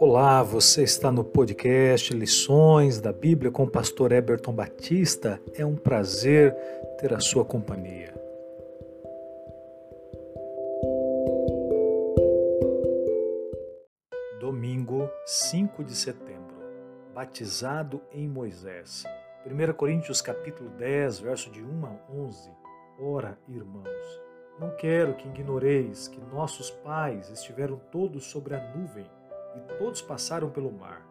Olá, você está no podcast Lições da Bíblia com o pastor Eberton Batista. É um prazer ter a sua companhia. Domingo, 5 de setembro. Batizado em Moisés. 1 Coríntios capítulo 10, verso de 1 a 11. Ora, irmãos, não quero que ignoreis que nossos pais estiveram todos sobre a nuvem e todos passaram pelo mar,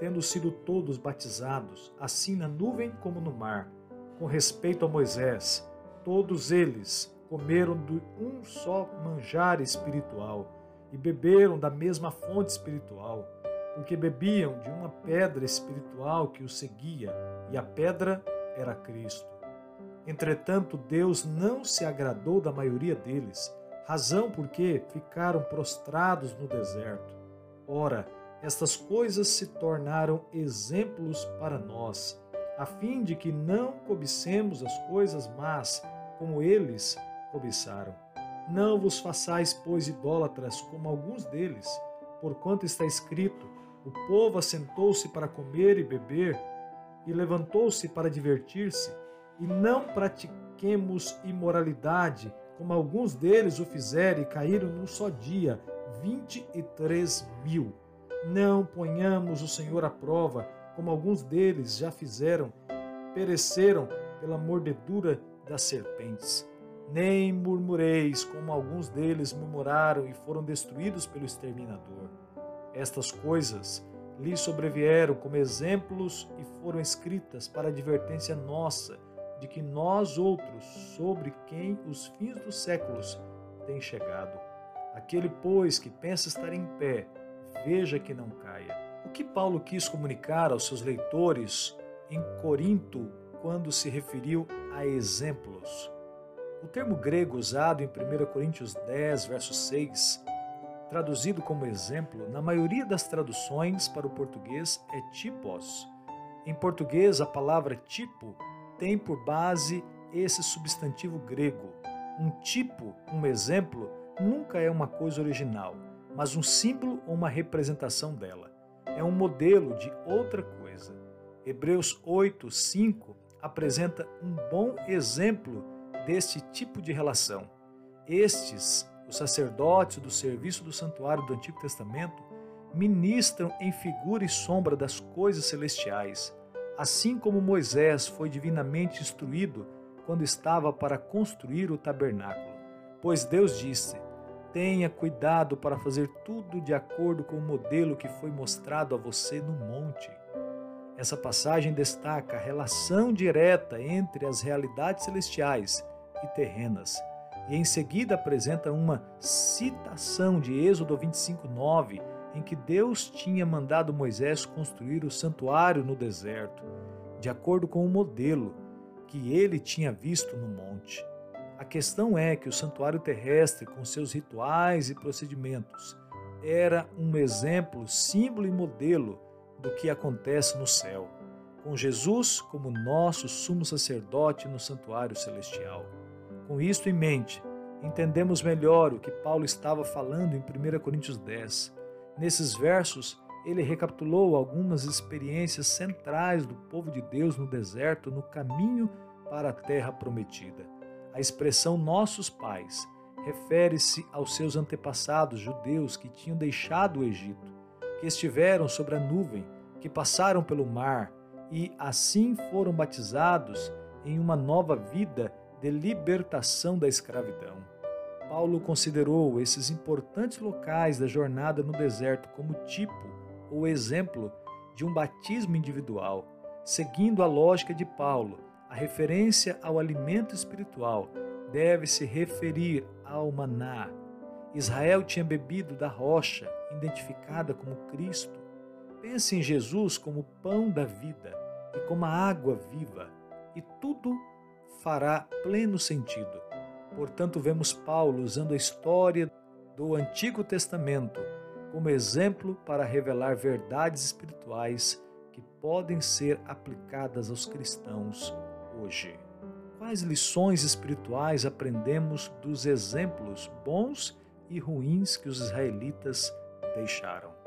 tendo sido todos batizados, assim na nuvem como no mar. Com respeito a Moisés, todos eles comeram de um só manjar espiritual e beberam da mesma fonte espiritual, porque bebiam de uma pedra espiritual que os seguia, e a pedra era Cristo. Entretanto, Deus não se agradou da maioria deles, razão porque ficaram prostrados no deserto. Ora, estas coisas se tornaram exemplos para nós, a fim de que não cobicemos as coisas más, como eles cobiçaram. Não vos façais, pois, idólatras, como alguns deles, porquanto está escrito: o povo assentou-se para comer e beber, e levantou-se para divertir-se, e não pratiquemos imoralidade, como alguns deles o fizeram e caíram num só dia, 23 mil. Não ponhamos o Senhor à prova, como alguns deles já fizeram, pereceram pela mordedura das serpentes. Nem murmureis, como alguns deles murmuraram e foram destruídos pelo exterminador. Estas coisas lhes sobrevieram como exemplos e foram escritas para advertência nossa, de que nós outros, sobre quem os fins dos séculos têm chegado. Aquele, pois, que pensa estar em pé, veja que não caia. O que Paulo quis comunicar aos seus leitores em Corinto quando se referiu a exemplos? O termo grego usado em 1 Coríntios 10, verso 6, traduzido como exemplo, na maioria das traduções para o português é tipos. Em português, a palavra tipo tem por base esse substantivo grego. Um tipo, um exemplo, nunca é uma coisa original, mas um símbolo ou uma representação dela. É um modelo de outra coisa. Hebreus 8, 5 apresenta um bom exemplo deste tipo de relação. Estes, os sacerdotes do serviço do santuário do Antigo Testamento, ministram em figura e sombra das coisas celestiais, assim como Moisés foi divinamente instruído quando estava para construir o tabernáculo. Pois Deus disse: Tenha cuidado para fazer tudo de acordo com o modelo que foi mostrado a você no monte. Essa passagem destaca a relação direta entre as realidades celestiais e terrenas, e em seguida apresenta uma citação de Êxodo 25:9, em que Deus tinha mandado Moisés construir o santuário no deserto, de acordo com o modelo que ele tinha visto no monte. A questão é que o santuário terrestre, com seus rituais e procedimentos, era um exemplo, símbolo e modelo do que acontece no céu, com Jesus como nosso sumo sacerdote no santuário celestial. Com isto em mente, entendemos melhor o que Paulo estava falando em 1 Coríntios 10. Nesses versos, ele recapitulou algumas experiências centrais do povo de Deus no deserto, no caminho para a terra prometida. A expressão nossos pais refere-se aos seus antepassados judeus que tinham deixado o Egito, que estiveram sobre a nuvem, que passaram pelo mar e assim foram batizados em uma nova vida de libertação da escravidão. Paulo considerou esses importantes locais da jornada no deserto como tipo ou exemplo de um batismo individual, seguindo a lógica de Paulo a referência ao alimento espiritual deve se referir ao maná. Israel tinha bebido da rocha, identificada como Cristo. Pense em Jesus como o pão da vida e como a água viva, e tudo fará pleno sentido. Portanto, vemos Paulo usando a história do Antigo Testamento como exemplo para revelar verdades espirituais que podem ser aplicadas aos cristãos hoje? Quais lições espirituais aprendemos dos exemplos bons e ruins que os israelitas deixaram?